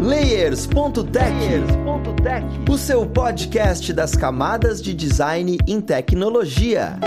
Layers.tech, o seu podcast das camadas de design em tecnologia.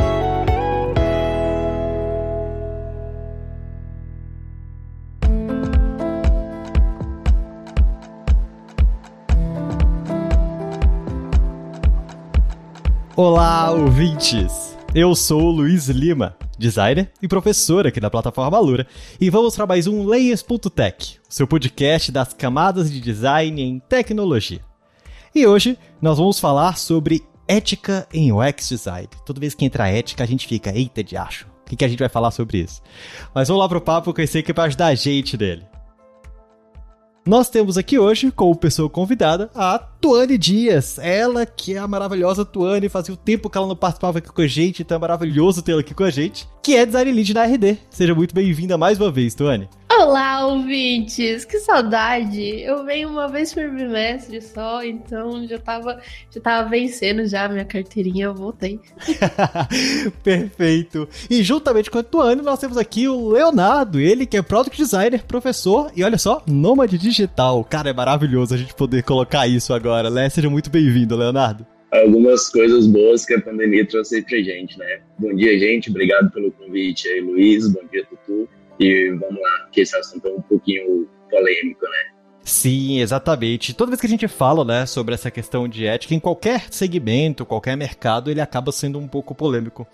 Olá, ouvintes! Eu sou o Luiz Lima, designer e professor aqui da plataforma Lura, e vamos para mais um Layers.tech, seu podcast das camadas de design em tecnologia. E hoje nós vamos falar sobre ética em UX design. Toda vez que entra ética, a gente fica, eita de acho. O que, que a gente vai falar sobre isso? Mas vamos lá pro papo que eu sei que é para ajudar a gente dele. Nós temos aqui hoje, como pessoa convidada, a Tuane Dias. Ela que é a maravilhosa Tuane, fazia o tempo que ela não participava aqui com a gente, então é maravilhoso tê-la aqui com a gente, que é design lead da RD. Seja muito bem-vinda mais uma vez, Tuane. Olá, ouvintes! Que saudade! Eu venho uma vez por bimestre só, então já tava, já tava vencendo já a minha carteirinha, eu voltei. Perfeito! E juntamente com a Tuane, nós temos aqui o Leonardo, ele que é Product Designer, professor e olha só, nômade digital. Cara, é maravilhoso a gente poder colocar isso agora, né? Seja muito bem-vindo, Leonardo algumas coisas boas que a pandemia trouxe pra gente, né? Bom dia, gente. Obrigado pelo convite aí, Luiz. Bom dia, Tutu. Vamos lá, que esse assunto é um pouquinho polêmico, né? Sim, exatamente. Toda vez que a gente fala, né, sobre essa questão de ética, em qualquer segmento, qualquer mercado, ele acaba sendo um pouco polêmico.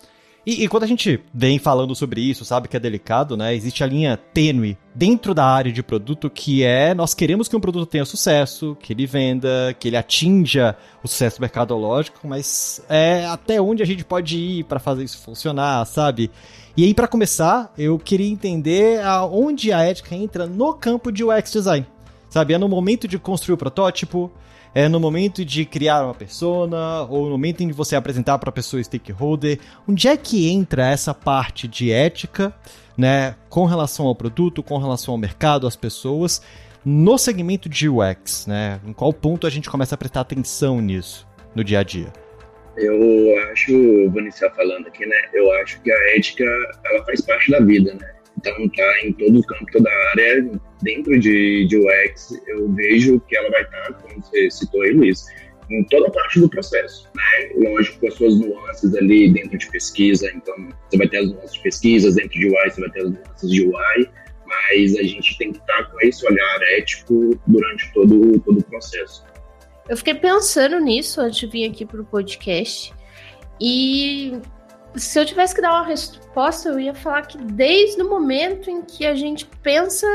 E, e, quando a gente vem falando sobre isso, sabe que é delicado, né? Existe a linha tênue dentro da área de produto que é nós queremos que um produto tenha sucesso, que ele venda, que ele atinja o sucesso mercadológico, mas é até onde a gente pode ir para fazer isso funcionar, sabe? E aí, para começar, eu queria entender aonde a ética entra no campo de UX design. Sabe? É no momento de construir o protótipo, é no momento de criar uma persona, ou no momento em que você apresentar para a pessoa stakeholder. Onde é que entra essa parte de ética, né, com relação ao produto, com relação ao mercado, às pessoas, no segmento de UX, né? Em qual ponto a gente começa a prestar atenção nisso no dia a dia? Eu acho, vou iniciar falando aqui, né? Eu acho que a ética, ela faz parte da vida, né? Então tá em todo campo, toda área. Dentro de, de UX, eu vejo que ela vai estar, como você citou aí, Luiz, em toda parte do processo, né? Lógico, com as suas nuances ali dentro de pesquisa, então você vai ter as nuances de pesquisas, dentro de UI você vai ter as nuances de UI, mas a gente tem que estar com esse olhar ético durante todo, todo o processo. Eu fiquei pensando nisso antes de vir aqui pro podcast. E se eu tivesse que dar uma resposta, eu ia falar que desde o momento em que a gente pensa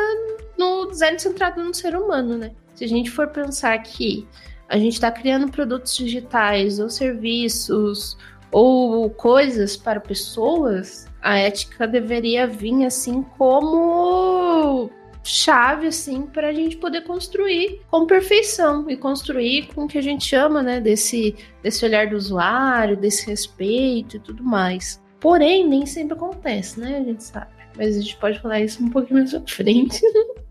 no design centrado no ser humano, né? Se a gente for pensar que a gente está criando produtos digitais ou serviços ou coisas para pessoas, a ética deveria vir assim como chave assim para a gente poder construir com perfeição e construir com o que a gente chama, né, desse desse olhar do usuário, desse respeito e tudo mais. Porém, nem sempre acontece, né? A gente sabe. Mas a gente pode falar isso um pouquinho mais à frente.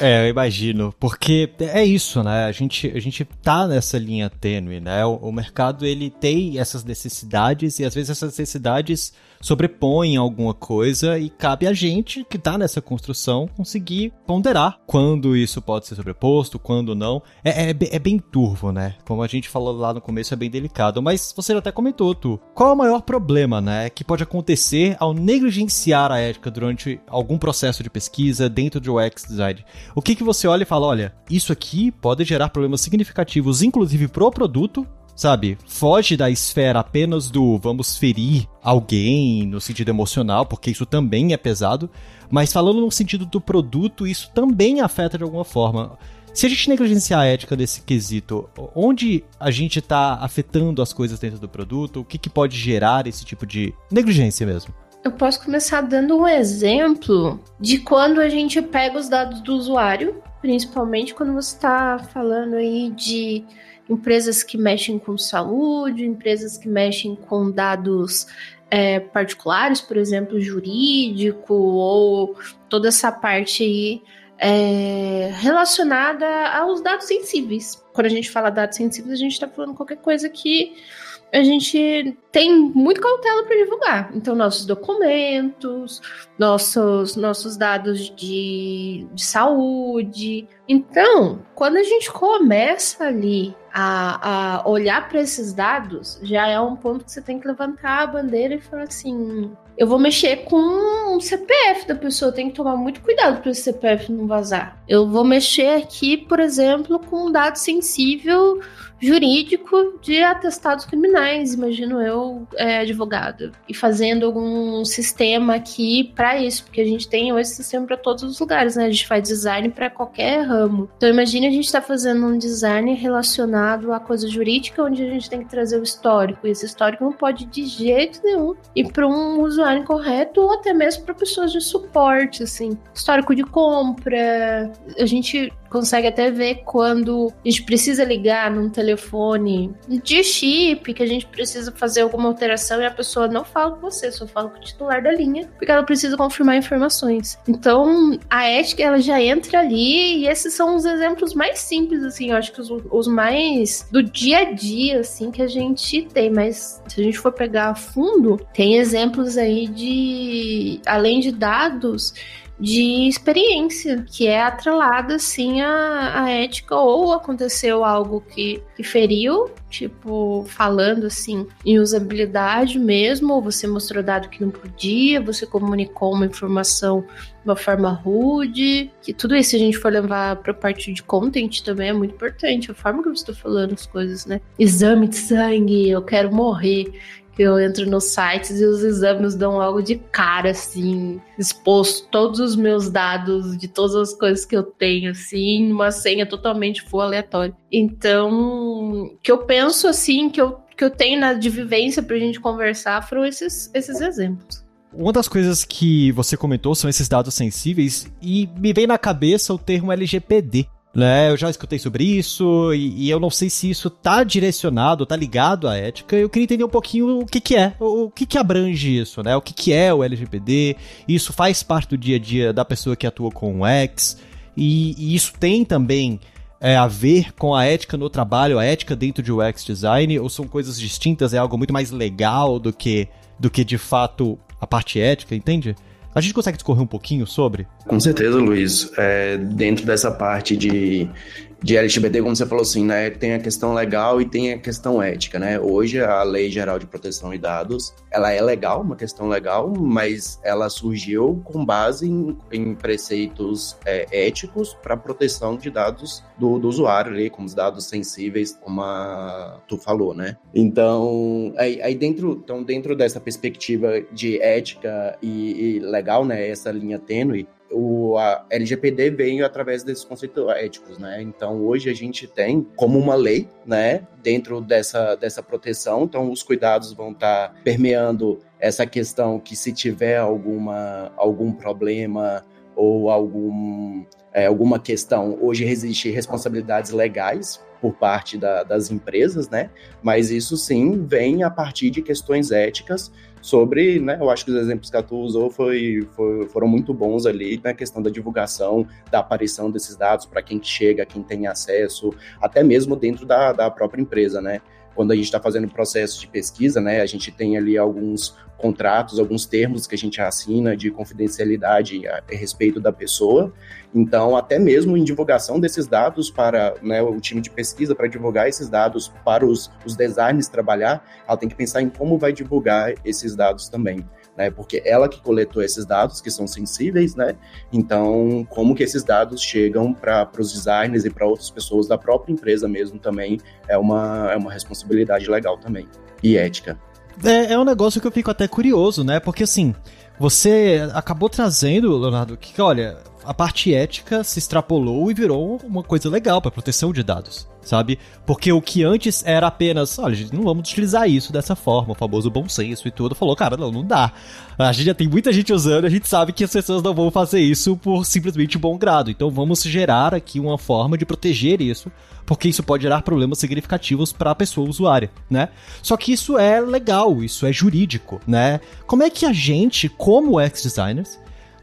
É, eu imagino, porque é isso, né? A gente, a gente tá nessa linha tênue, né? O, o mercado ele tem essas necessidades e às vezes essas necessidades sobrepõem alguma coisa e cabe a gente que tá nessa construção conseguir ponderar quando isso pode ser sobreposto, quando não. É, é, é bem turvo, né? Como a gente falou lá no começo, é bem delicado. Mas você até comentou, Tu. Qual é o maior problema, né? Que pode acontecer ao negligenciar a ética durante algum processo de pesquisa dentro de UX design? O que, que você olha e fala, olha, isso aqui pode gerar problemas significativos, inclusive pro produto, sabe? Foge da esfera apenas do vamos ferir alguém no sentido emocional, porque isso também é pesado, mas falando no sentido do produto, isso também afeta de alguma forma. Se a gente negligenciar a ética desse quesito, onde a gente está afetando as coisas dentro do produto, o que, que pode gerar esse tipo de negligência mesmo? Eu posso começar dando um exemplo de quando a gente pega os dados do usuário, principalmente quando você está falando aí de empresas que mexem com saúde, empresas que mexem com dados é, particulares, por exemplo, jurídico, ou toda essa parte aí é, relacionada aos dados sensíveis. Quando a gente fala dados sensíveis, a gente está falando qualquer coisa que a gente tem muito cautela para divulgar. Então, nossos documentos, nossos, nossos dados de, de saúde. Então, quando a gente começa ali a, a olhar para esses dados, já é um ponto que você tem que levantar a bandeira e falar assim: eu vou mexer com o CPF da pessoa, tem que tomar muito cuidado para esse CPF não vazar. Eu vou mexer aqui, por exemplo, com um dado sensível jurídico de atestados criminais, imagino eu, é, advogado, e fazendo algum sistema aqui para isso, porque a gente tem hoje sistema para todos os lugares, né? A gente faz design para qualquer ramo. Então imagine a gente está fazendo um design relacionado à coisa jurídica, onde a gente tem que trazer o histórico, e esse histórico não pode de jeito nenhum ir para um usuário incorreto ou até mesmo para pessoas de suporte, assim, histórico de compra. A gente consegue até ver quando a gente precisa ligar num telefone de chip, que a gente precisa fazer alguma alteração e a pessoa não fala com você, só fala com o titular da linha, porque ela precisa confirmar informações. Então, a ética ela já entra ali e esses são os exemplos mais simples, assim, eu acho que os, os mais do dia a dia, assim, que a gente tem, mas se a gente for pegar a fundo, tem exemplos aí de, além de dados, de experiência, que é atrelada, assim, à, à ética, ou aconteceu algo que, que feriu, tipo, falando, assim, em usabilidade mesmo, ou você mostrou dado que não podia, você comunicou uma informação de uma forma rude, que tudo isso, se a gente for levar para parte de content, também é muito importante, a forma que eu estou falando as coisas, né? Exame de sangue, eu quero morrer eu entro nos sites e os exames dão algo de cara, assim, exposto todos os meus dados de todas as coisas que eu tenho, assim, uma senha totalmente full aleatória. Então, que eu penso, assim, que eu, que eu tenho na, de vivência pra gente conversar foram esses, esses exemplos. Uma das coisas que você comentou são esses dados sensíveis e me vem na cabeça o termo LGPD né? Eu já escutei sobre isso e, e, eu não sei se isso tá direcionado, tá ligado à ética. Eu queria entender um pouquinho o que que é, o, que que abrange isso, né? O que que é o LGPD? Isso faz parte do dia a dia da pessoa que atua com o X e, e isso tem também é, a ver com a ética no trabalho, a ética dentro de UX design, ou são coisas distintas? É algo muito mais legal do que do que de fato a parte ética, entende? A gente consegue discorrer um pouquinho sobre? Com certeza, Luiz. É, dentro dessa parte de de LGBT, como você falou assim, né, tem a questão legal e tem a questão ética, né? Hoje a Lei Geral de Proteção de Dados, ela é legal, uma questão legal, mas ela surgiu com base em, em preceitos é, éticos para proteção de dados do, do, usuário ali, como os dados sensíveis, como a, tu falou, né? Então, aí, aí, dentro, então dentro dessa perspectiva de ética e, e legal, né, essa linha tênue, o a LGPD veio através desses conceitos éticos, né? Então hoje a gente tem como uma lei, né, dentro dessa, dessa proteção. Então os cuidados vão estar tá permeando essa questão que se tiver alguma algum problema ou algum é, alguma questão, hoje existe responsabilidades legais por parte da, das empresas, né? Mas isso sim vem a partir de questões éticas sobre, né, eu acho que os exemplos que a tu usou foi, foi, foram muito bons ali na questão da divulgação, da aparição desses dados para quem chega, quem tem acesso, até mesmo dentro da, da própria empresa, né? Quando a gente está fazendo processo de pesquisa, né, a gente tem ali alguns contratos, alguns termos que a gente assina de confidencialidade a respeito da pessoa. Então, até mesmo em divulgação desses dados para né, o time de pesquisa, para divulgar esses dados para os, os designers trabalhar, ela tem que pensar em como vai divulgar esses dados também. Né, porque ela que coletou esses dados que são sensíveis, né? Então, como que esses dados chegam para os designers e para outras pessoas da própria empresa mesmo também é uma, é uma responsabilidade legal também e ética. É, é um negócio que eu fico até curioso, né? Porque assim, você acabou trazendo, Leonardo, que olha, a parte ética se extrapolou e virou uma coisa legal para proteção de dados, sabe? Porque o que antes era apenas, olha, gente, não vamos utilizar isso dessa forma, o famoso bom senso e tudo, falou, cara, não, não dá. A gente já tem muita gente usando, a gente sabe que as pessoas não vão fazer isso por simplesmente bom grado. Então vamos gerar aqui uma forma de proteger isso, porque isso pode gerar problemas significativos para a pessoa usuária, né? Só que isso é legal, isso é jurídico, né? Como é que a gente, como ex-designers,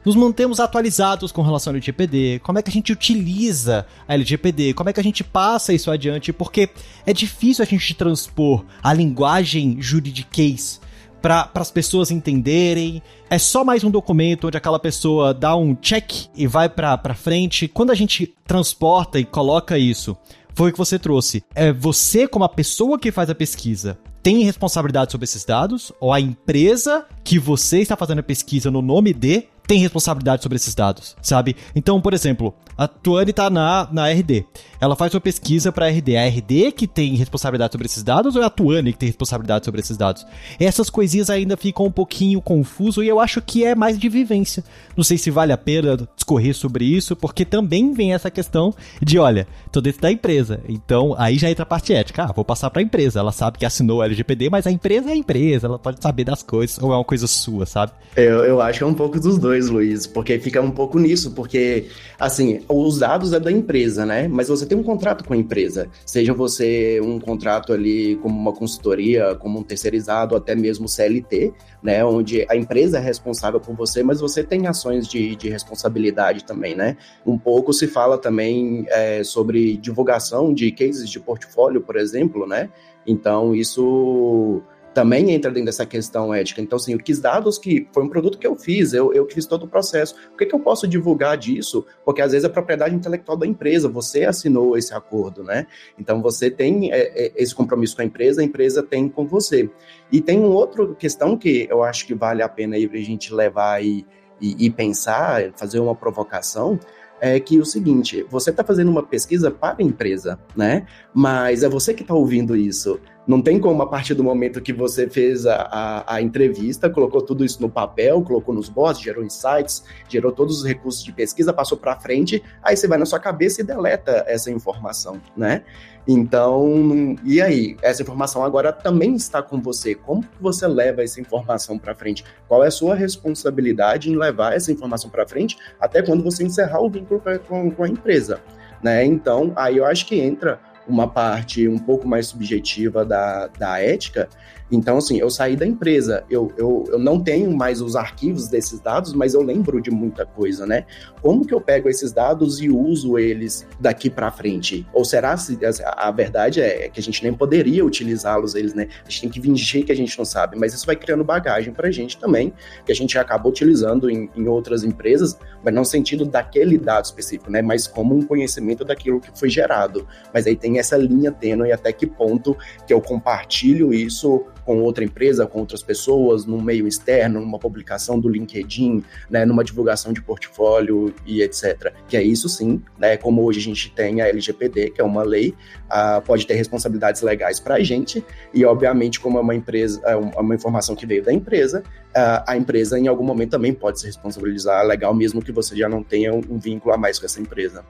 nos mantemos atualizados com relação ao LGPD, como é que a gente utiliza a LGPD, como é que a gente passa isso adiante, porque é difícil a gente transpor a linguagem juridiquês para as pessoas entenderem. É só mais um documento onde aquela pessoa dá um check e vai para frente. Quando a gente transporta e coloca isso, foi o que você trouxe. É você como a pessoa que faz a pesquisa tem responsabilidade sobre esses dados ou a empresa que você está fazendo a pesquisa no nome de tem responsabilidade sobre esses dados, sabe? Então, por exemplo, a Tuane tá na, na RD. Ela faz uma pesquisa para RD. A RD que tem responsabilidade sobre esses dados ou é a Tuane que tem responsabilidade sobre esses dados? Essas coisinhas ainda ficam um pouquinho confuso e eu acho que é mais de vivência. Não sei se vale a pena discorrer sobre isso, porque também vem essa questão de, olha, tô dentro da empresa. Então, aí já entra a parte ética. Ah, vou passar para a empresa. Ela sabe que assinou o LGPD, mas a empresa é a empresa, ela pode saber das coisas ou é uma coisa sua, sabe? Eu, eu acho que é um pouco dos dois Luiz, porque fica um pouco nisso, porque, assim, os dados é da empresa, né? Mas você tem um contrato com a empresa, seja você um contrato ali como uma consultoria, como um terceirizado, até mesmo CLT, né? Onde a empresa é responsável por você, mas você tem ações de, de responsabilidade também, né? Um pouco se fala também é, sobre divulgação de cases de portfólio, por exemplo, né? Então, isso também entra dentro dessa questão ética. Então, assim, eu quis dados que foi um produto que eu fiz, eu, eu fiz todo o processo. O que, que eu posso divulgar disso? Porque às vezes é propriedade intelectual da empresa, você assinou esse acordo, né? Então, você tem é, é, esse compromisso com a empresa, a empresa tem com você. E tem uma outra questão que eu acho que vale a pena aí a gente levar e, e, e pensar, fazer uma provocação, é que o seguinte, você está fazendo uma pesquisa para a empresa, né? Mas é você que está ouvindo isso. Não tem como, a partir do momento que você fez a, a, a, entrevista, colocou tudo isso no papel, colocou nos bots, gerou insights, gerou todos os recursos de pesquisa, passou para frente, aí você vai na sua cabeça e deleta essa informação, né? Então, e aí? Essa informação agora também está com você. Como que você leva essa informação para frente? Qual é a sua responsabilidade em levar essa informação para frente até quando você encerrar o vínculo com, com a empresa? Né? Então, aí eu acho que entra uma parte um pouco mais subjetiva da, da ética, então, assim, eu saí da empresa, eu, eu, eu não tenho mais os arquivos desses dados, mas eu lembro de muita coisa, né? Como que eu pego esses dados e uso eles daqui para frente? Ou será se a verdade é que a gente nem poderia utilizá-los eles, né? A gente tem que fingir que a gente não sabe, mas isso vai criando bagagem para a gente também, que a gente acaba utilizando em, em outras empresas, mas não no sentido daquele dado específico, né? Mas como um conhecimento daquilo que foi gerado. Mas aí tem essa linha tênue até que ponto que eu compartilho isso com outra empresa, com outras pessoas, num meio externo, numa publicação do LinkedIn, né, numa divulgação de portfólio e etc. Que é isso sim, né, como hoje a gente tem a LGPD, que é uma lei, uh, pode ter responsabilidades legais para a gente, e obviamente, como é uma empresa, é uma informação que veio da empresa, uh, a empresa em algum momento também pode se responsabilizar legal, mesmo que você já não tenha um vínculo a mais com essa empresa.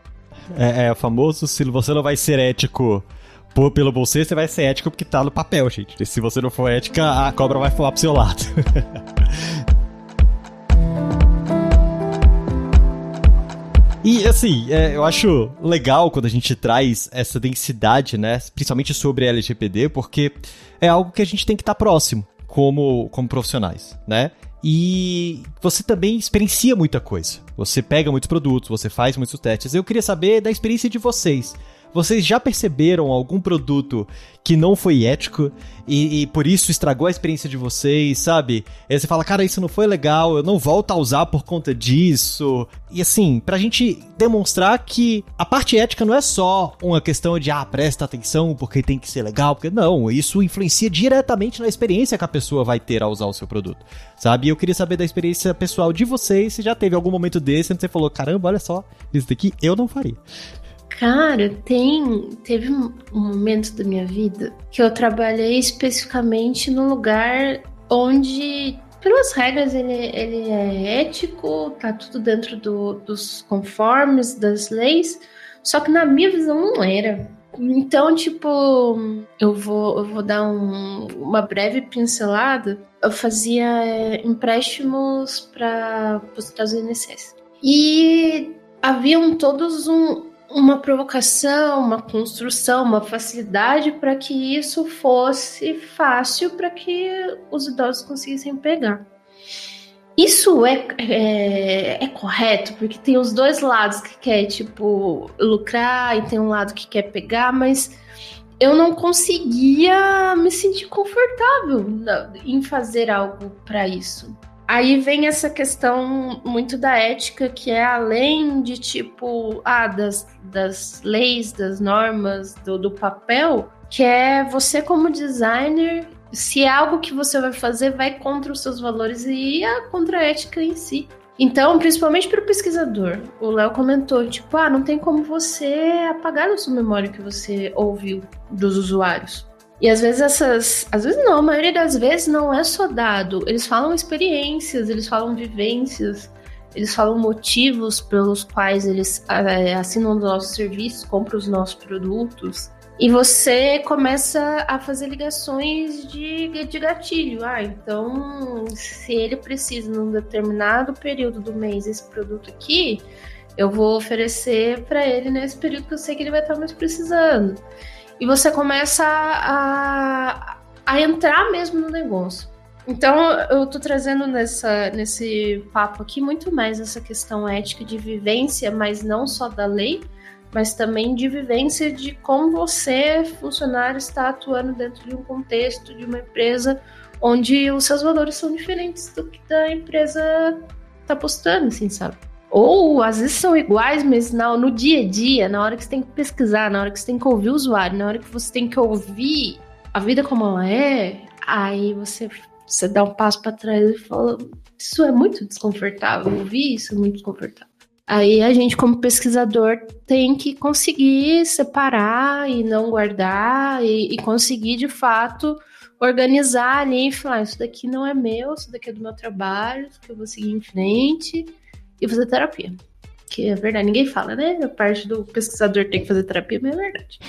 É, é o famoso, se você não vai ser ético por, pelo você, você vai ser ético porque tá no papel, gente. E se você não for ética, a cobra vai voar pro seu lado. E assim, é, eu acho legal quando a gente traz essa densidade, né? Principalmente sobre LGPD, porque é algo que a gente tem que estar tá próximo como, como profissionais, né? E você também experiencia muita coisa. Você pega muitos produtos, você faz muitos testes. Eu queria saber da experiência de vocês. Vocês já perceberam algum produto que não foi ético e, e, por isso estragou a experiência de vocês, sabe? Aí você fala, cara, isso não foi legal, eu não volto a usar por conta disso. E assim, pra gente demonstrar que a parte ética não é só uma questão de, ah, presta atenção porque tem que ser legal, porque não, isso influencia diretamente na experiência que a pessoa vai ter ao usar o seu produto, sabe? E eu queria saber da experiência pessoal de vocês, se já teve algum momento desse onde você falou, caramba, olha só, isso daqui eu não faria. Cara, tem. Teve um momento da minha vida que eu trabalhei especificamente no lugar onde, pelas regras, ele, ele é ético, tá tudo dentro do, dos conformes, das leis, só que na minha visão não era. Então, tipo, eu vou, eu vou dar um, uma breve pincelada. Eu fazia é, empréstimos para os Estados Unidos. E haviam todos um, uma provocação, uma construção, uma facilidade para que isso fosse fácil para que os idosos conseguissem pegar. Isso é, é, é, correto, porque tem os dois lados que quer, tipo, lucrar e tem um lado que quer pegar, mas eu não conseguia me sentir confortável em fazer algo para isso. Aí vem essa questão muito da ética, que é além de tipo, ah, das, das leis, das normas, do, do papel, que é você como designer, se é algo que você vai fazer vai contra os seus valores e a contra a ética em si. Então, principalmente para o pesquisador, o Léo comentou, tipo, ah, não tem como você apagar na sua memória o que você ouviu dos usuários. E às vezes essas. Às vezes não, a maioria das vezes não é só dado. Eles falam experiências, eles falam vivências, eles falam motivos pelos quais eles é, assinam os nossos serviços, compram os nossos produtos. E você começa a fazer ligações de, de gatilho. Ah, então, se ele precisa num determinado período do mês esse produto aqui, eu vou oferecer para ele nesse período que eu sei que ele vai estar mais precisando e você começa a, a entrar mesmo no negócio. Então, eu tô trazendo nessa, nesse papo aqui muito mais essa questão ética de vivência, mas não só da lei, mas também de vivência de como você, funcionário, está atuando dentro de um contexto de uma empresa onde os seus valores são diferentes do que da empresa tá postando, assim, sabe? Ou às vezes são iguais, mas no, no dia a dia, na hora que você tem que pesquisar, na hora que você tem que ouvir o usuário, na hora que você tem que ouvir a vida como ela é, aí você, você dá um passo para trás e fala: Isso é muito desconfortável, ouvir isso é muito desconfortável. Aí a gente, como pesquisador, tem que conseguir separar e não guardar e, e conseguir de fato organizar ali e falar: Isso daqui não é meu, isso daqui é do meu trabalho, isso que eu vou seguir em frente e fazer terapia. Que é verdade, ninguém fala, né? A parte do pesquisador tem que fazer terapia, mas é verdade.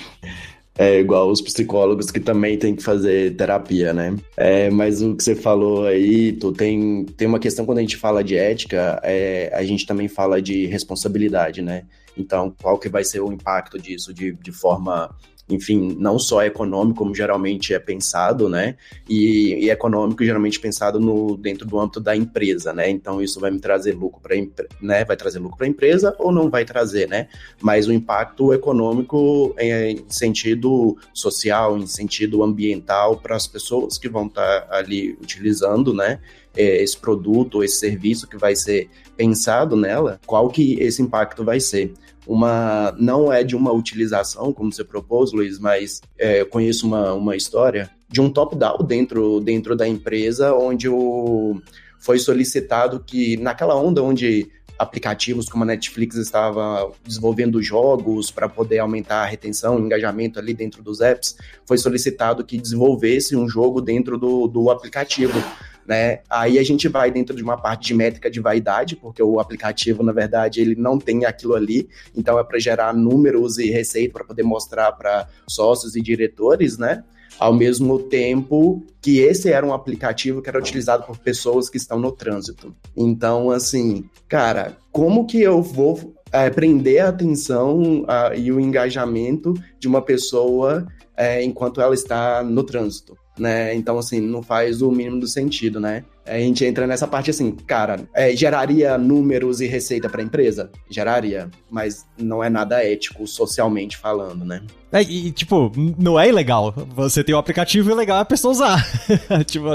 É igual os psicólogos que também tem que fazer terapia, né? É, mas o que você falou aí, tu tem, tem uma questão quando a gente fala de ética, é, a gente também fala de responsabilidade, né? Então, qual que vai ser o impacto disso de, de forma enfim, não só econômico, como geralmente é pensado, né? E, e econômico geralmente pensado no, dentro do âmbito da empresa, né? Então isso vai me trazer lucro para né? Vai trazer lucro para a empresa ou não vai trazer, né? Mas o impacto econômico é em sentido social, em sentido ambiental para as pessoas que vão estar tá ali utilizando, né? É, esse produto esse serviço que vai ser pensado nela, qual que esse impacto vai ser? Uma não é de uma utilização, como você propôs, Luiz, mas é, eu conheço uma, uma história de um top-down dentro, dentro da empresa, onde o, foi solicitado que, naquela onda onde aplicativos como a Netflix estava desenvolvendo jogos para poder aumentar a retenção, o engajamento ali dentro dos apps, foi solicitado que desenvolvesse um jogo dentro do, do aplicativo né? Aí a gente vai dentro de uma parte de métrica de vaidade, porque o aplicativo, na verdade, ele não tem aquilo ali, então é para gerar números e receita para poder mostrar para sócios e diretores, né? Ao mesmo tempo que esse era um aplicativo que era utilizado por pessoas que estão no trânsito. Então, assim, cara, como que eu vou é, prender a atenção a, e o engajamento de uma pessoa é, enquanto ela está no trânsito? Né? Então, assim, não faz o mínimo do sentido, né? A gente entra nessa parte assim, cara, é, geraria números e receita para a empresa? Geraria, mas não é nada ético socialmente falando, né? É, e, tipo, não é ilegal. Você tem um aplicativo e é a pessoa usar. tipo,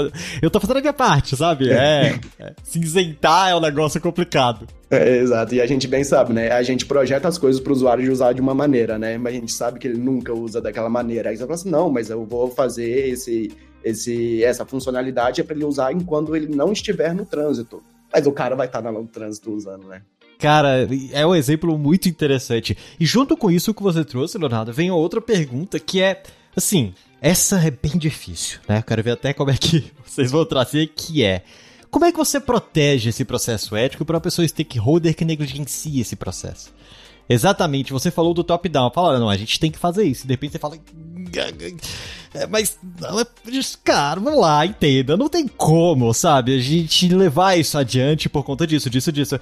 eu tô fazendo a minha parte, sabe? É, é, cinzentar é um negócio complicado. É, exato, e a gente bem sabe, né? A gente projeta as coisas para o usuário de usar de uma maneira, né? Mas a gente sabe que ele nunca usa daquela maneira. Aí você fala assim, não, mas eu vou fazer esse, esse, essa funcionalidade é para ele usar enquanto ele não estiver no trânsito. Mas o cara vai estar tá no trânsito usando, né? Cara, é um exemplo muito interessante. E junto com isso que você trouxe, Leonardo, vem outra pergunta que é, assim, essa é bem difícil, né? Eu quero ver até como é que vocês vão trazer, que é... Como é que você protege esse processo ético para uma pessoa stakeholder que negligencia esse processo? Exatamente, você falou do top-down. Fala, não, a gente tem que fazer isso. De repente você fala. É, mas, cara, vamos lá, entenda. Não tem como, sabe, a gente levar isso adiante por conta disso, disso, disso.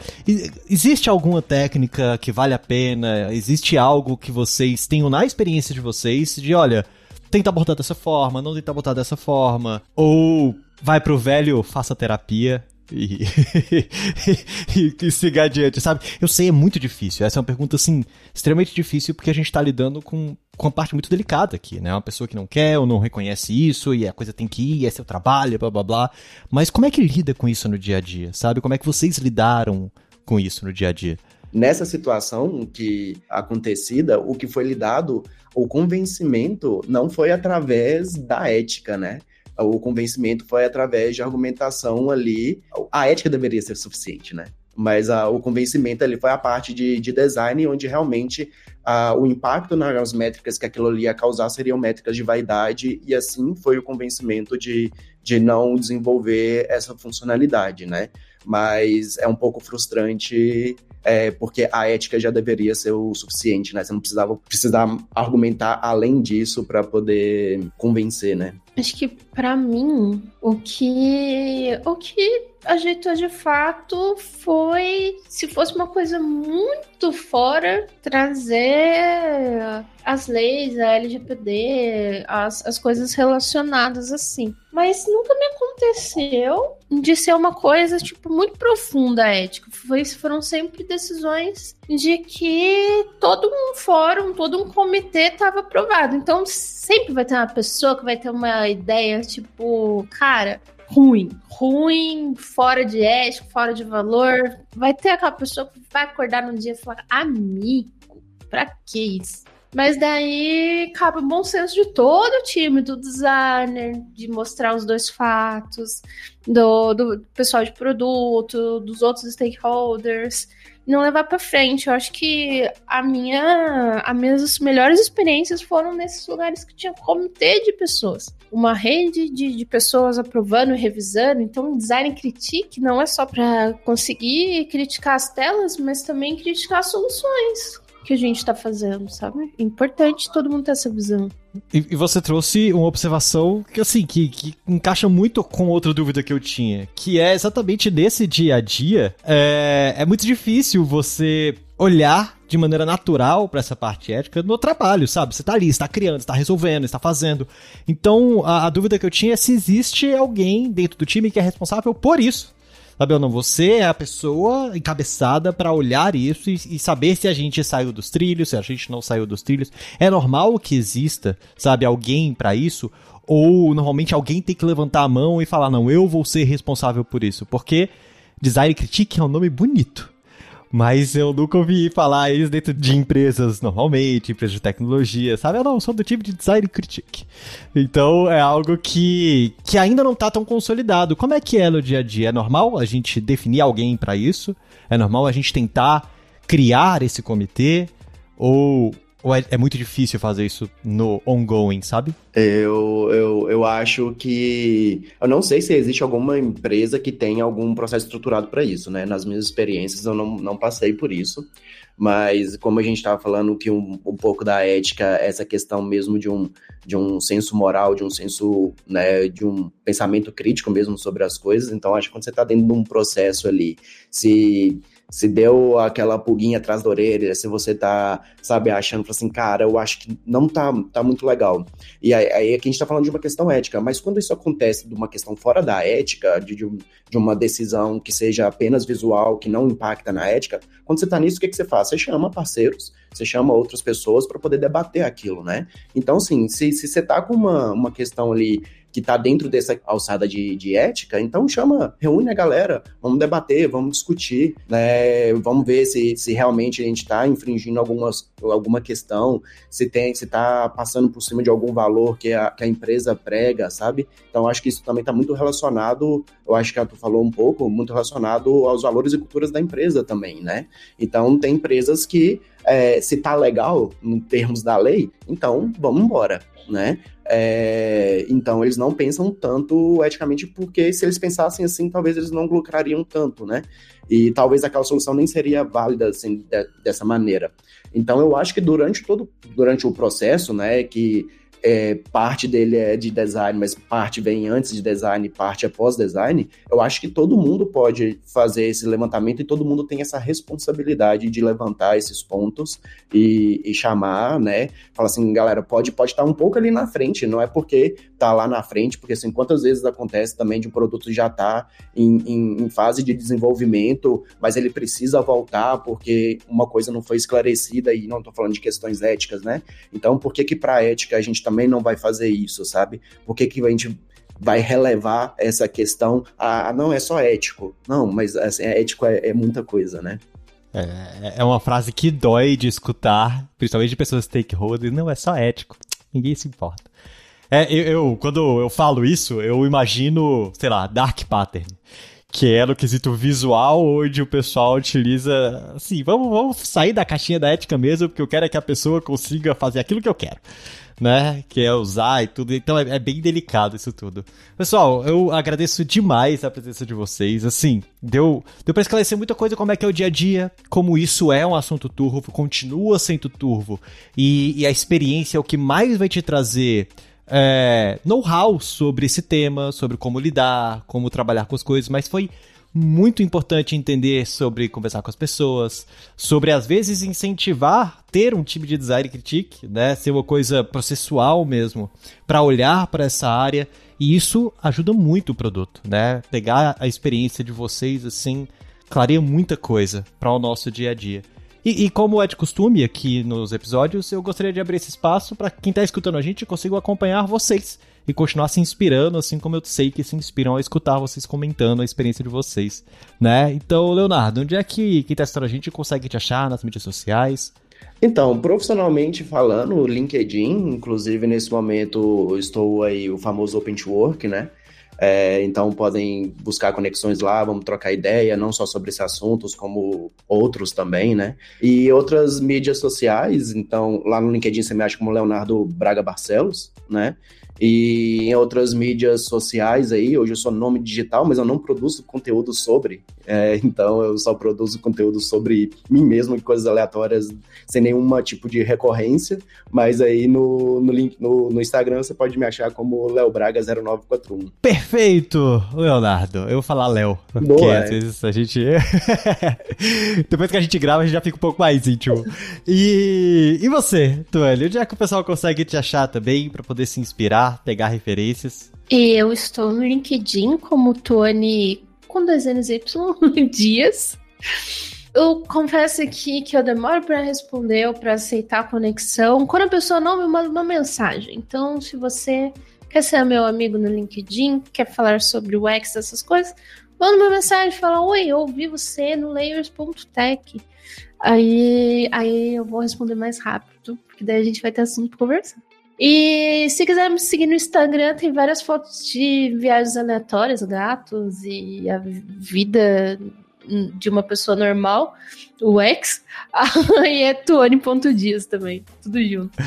Existe alguma técnica que vale a pena? Existe algo que vocês tenham na experiência de vocês de, olha, tenta abordar dessa forma, não tenta abordar dessa forma? Ou vai pro velho, faça terapia? E, e, e, siga adiante, sabe? Eu sei, é muito difícil. Essa é uma pergunta, assim, extremamente difícil porque a gente tá lidando com, com uma parte muito delicada aqui, né? Uma pessoa que não quer ou não reconhece isso e a coisa tem que ir, é seu trabalho, blá blá blá. Mas como é que lida com isso no dia a dia, sabe? Como é que vocês lidaram com isso no dia a dia? Nessa situação que acontecida, o que foi lidado, o convencimento não foi através da ética, né? O convencimento foi através de argumentação ali. A ética deveria ser suficiente, né? Mas a, o convencimento ali foi a parte de, de design, onde realmente a, o impacto nas métricas que aquilo ali ia causar seriam métricas de vaidade, e assim foi o convencimento de, de não desenvolver essa funcionalidade, né? Mas é um pouco frustrante é, porque a ética já deveria ser o suficiente, né? Você não precisava precisar argumentar além disso para poder convencer, né? Acho que para mim o que o que ajeitou de fato foi se fosse uma coisa muito fora trazer as leis, a LGPD, as, as coisas relacionadas assim. Mas nunca me aconteceu de ser uma coisa, tipo, muito profunda a ética. Foi, foram sempre decisões de que todo um fórum, todo um comitê estava aprovado. Então, sempre vai ter uma pessoa que vai ter uma ideia, tipo, cara, ruim. Ruim, fora de ética, fora de valor. Vai ter aquela pessoa que vai acordar num dia e falar, amigo, pra que isso? Mas daí cabe o bom senso de todo o time, do designer, de mostrar os dois fatos, do, do pessoal de produto, dos outros stakeholders, não levar para frente. Eu acho que a minha, as minhas melhores experiências foram nesses lugares que tinha comitê de pessoas. Uma rede de, de pessoas aprovando e revisando. Então, design critique não é só para conseguir criticar as telas, mas também criticar as soluções que a gente está fazendo, sabe? É importante todo mundo ter essa visão. E, e, você trouxe uma observação que, assim, que, que encaixa muito com outra dúvida que eu tinha, que é exatamente nesse dia a dia, é, é muito difícil você olhar de maneira natural para essa parte ética no trabalho, sabe? Você tá ali, está criando, está resolvendo, está fazendo. Então, a, a dúvida que eu tinha é se existe alguém dentro do time que é responsável por isso. Sabe ou não? Você é a pessoa encabeçada para olhar isso e, e, saber se a gente saiu dos trilhos, se a gente não saiu dos trilhos. É normal que exista, sabe, alguém para isso? Ou normalmente alguém tem que levantar a mão e falar, não, eu vou ser responsável por isso. Porque design critique é um nome bonito. Mas eu nunca ouvi falar isso dentro de empresas normalmente, empresas de tecnologia, sabe? Eu não, sou do tipo de design critique. Então é algo que, que ainda não está tão consolidado. Como é que é no dia a dia? É normal a gente definir alguém para isso? É normal a gente tentar criar esse comitê? Ou ou é, é, muito difícil fazer isso no ongoing, sabe? Eu, eu, eu acho que. Eu não sei se existe alguma empresa que tenha algum processo estruturado para isso, né? Nas minhas experiências, eu não, não passei por isso. Mas, como a gente estava falando, que um, um pouco da ética, essa questão mesmo de um, de um senso moral, de um senso, né, de um pensamento crítico mesmo sobre as coisas. Então, acho que quando você está dentro de um processo ali, se se deu aquela pulguinha atrás da orelha, se você tá, sabe, achando assim, cara, eu acho que não tá, tá muito legal. E aí, aí aqui a gente tá falando de uma questão ética, mas quando isso acontece de uma questão fora da ética, de, de, de uma decisão que seja apenas visual, que não impacta na ética, quando você tá nisso, o que, que você faz? Você chama parceiros, você chama outras pessoas para poder debater aquilo, né? Então, assim, se, se você tá com uma, uma questão ali que está dentro dessa alçada de, de, ética, então chama, reúne a galera, vamos debater, vamos discutir, né? Vamos ver se, se realmente a gente está infringindo algumas, alguma questão, se tem, se está passando por cima de algum valor que a, que a empresa prega, sabe? Então acho que isso também está muito relacionado, eu acho que a tu falou um pouco, muito relacionado aos valores e culturas da empresa também, né? Então tem empresas que é, se tá legal em termos da lei, então vamos embora, né? É, então eles não pensam tanto eticamente porque se eles pensassem assim, talvez eles não lucrariam tanto, né? E talvez aquela solução nem seria válida assim, de, dessa maneira. Então eu acho que durante todo durante o processo, né, que é, parte dele é de design, mas parte vem antes de design, parte é pós-design, eu acho que todo mundo pode fazer esse levantamento e todo mundo tem essa responsabilidade de levantar esses pontos e, e chamar, né? Falar assim, galera, pode pode estar um pouco ali na frente, não é porque tá lá na frente, porque assim, quantas vezes acontece também de um produto já tá em, em, em fase de desenvolvimento, mas ele precisa voltar porque uma coisa não foi esclarecida e não estou falando de questões éticas, né? Então, por que que para ética a gente também não vai fazer isso, sabe? Por que que a gente vai relevar essa questão? Ah, não é só ético. Não, mas assim, é ético é, é muita coisa, né? É, é uma frase que dói de escutar, principalmente de pessoas stakeholders. Não é só ético. Ninguém se importa. É, eu, eu, quando eu falo isso, eu imagino, sei lá, Dark Pattern que é no quesito visual, onde o pessoal utiliza assim, vamos, vamos sair da caixinha da ética mesmo, porque eu quero é que a pessoa consiga fazer aquilo que eu quero. Né, que é usar e tudo, então é, é, bem delicado isso tudo. Pessoal, eu agradeço demais a presença de vocês, assim, deu, deu pra esclarecer muita coisa como é que é o dia a dia, como isso é um assunto turvo, continua sendo turvo, e, e a experiência é o que mais vai te trazer é, know-how sobre esse tema, sobre como lidar, como trabalhar com as coisas, mas foi muito importante entender sobre conversar com as pessoas, sobre às vezes incentivar ter um time de design critique, né, ser uma coisa processual mesmo, para olhar para essa área e isso ajuda muito o produto, né? Pegar a experiência de vocês assim, clareia muita coisa para o nosso dia a dia. E, e, como é de costume aqui nos episódios, eu gostaria de abrir esse espaço para quem está escutando a gente consiga acompanhar vocês e continuar se inspirando, assim como eu sei que se inspiram a escutar vocês comentando a experiência de vocês, né? Então, Leonardo, onde é que quem está escutando a gente consegue te achar nas mídias sociais? Então, profissionalmente falando, LinkedIn, inclusive nesse momento estou aí o famoso Open to Work, né? É, então podem buscar conexões lá, vamos trocar ideia, não só sobre esses assuntos, como outros também, né? E outras mídias sociais, então lá no LinkedIn você me acha como Leonardo Braga Barcelos, né? E em outras mídias sociais aí, hoje eu sou nome digital, mas eu não produzo conteúdo sobre. É, então eu só produzo conteúdo sobre mim mesmo, coisas aleatórias, sem nenhum tipo de recorrência. Mas aí no, no, link, no, no Instagram você pode me achar como LeoBraga0941. Perfeito, Leonardo. Eu vou falar Léo. Porque é. às vezes a gente. Depois que a gente grava, a gente já fica um pouco mais íntimo. E, e você, Tuane? Onde é que o pessoal consegue te achar também para poder se inspirar? pegar referências? Eu estou no LinkedIn como Tony com N's Y Dias. Eu confesso aqui que eu demoro para responder ou para aceitar a conexão quando a pessoa não me manda uma mensagem. Então, se você quer ser meu amigo no LinkedIn, quer falar sobre o X, essas coisas, manda uma mensagem, fala: Oi, eu ouvi você no layers.tech. Aí, aí eu vou responder mais rápido, porque daí a gente vai ter assunto para conversar. E se quiser me seguir no Instagram, tem várias fotos de viagens aleatórias, gatos e a vida de uma pessoa normal, o ex. e é tuane.dias também, tudo junto.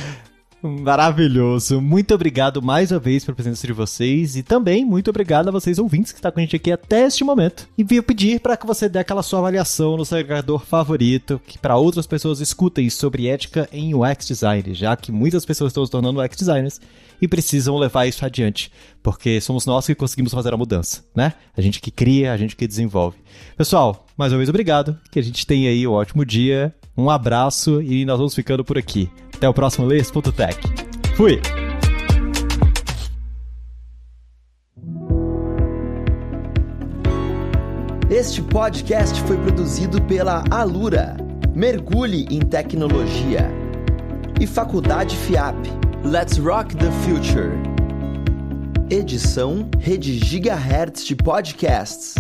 Maravilhoso. Muito obrigado mais uma vez pela presença de vocês e também muito obrigado a vocês ouvintes que estão com a gente aqui até este momento. E vim pedir para que você dê aquela sua avaliação no seu agregador favorito, que para outras pessoas escutem sobre ética em UX design, já que muitas pessoas estão se tornando UX designers e precisam levar isso adiante, porque somos nós que conseguimos fazer a mudança, né? A gente que cria, a gente que desenvolve. Pessoal, mais uma vez obrigado, que a gente tenha aí um ótimo dia, um abraço e nós vamos ficando por aqui. Até o próximo Leis.tech. Fui! Este podcast foi produzido pela Alura. Mergulhe em tecnologia. E Faculdade FIAP. Let's Rock the Future. Edição Rede Gigahertz de Podcasts.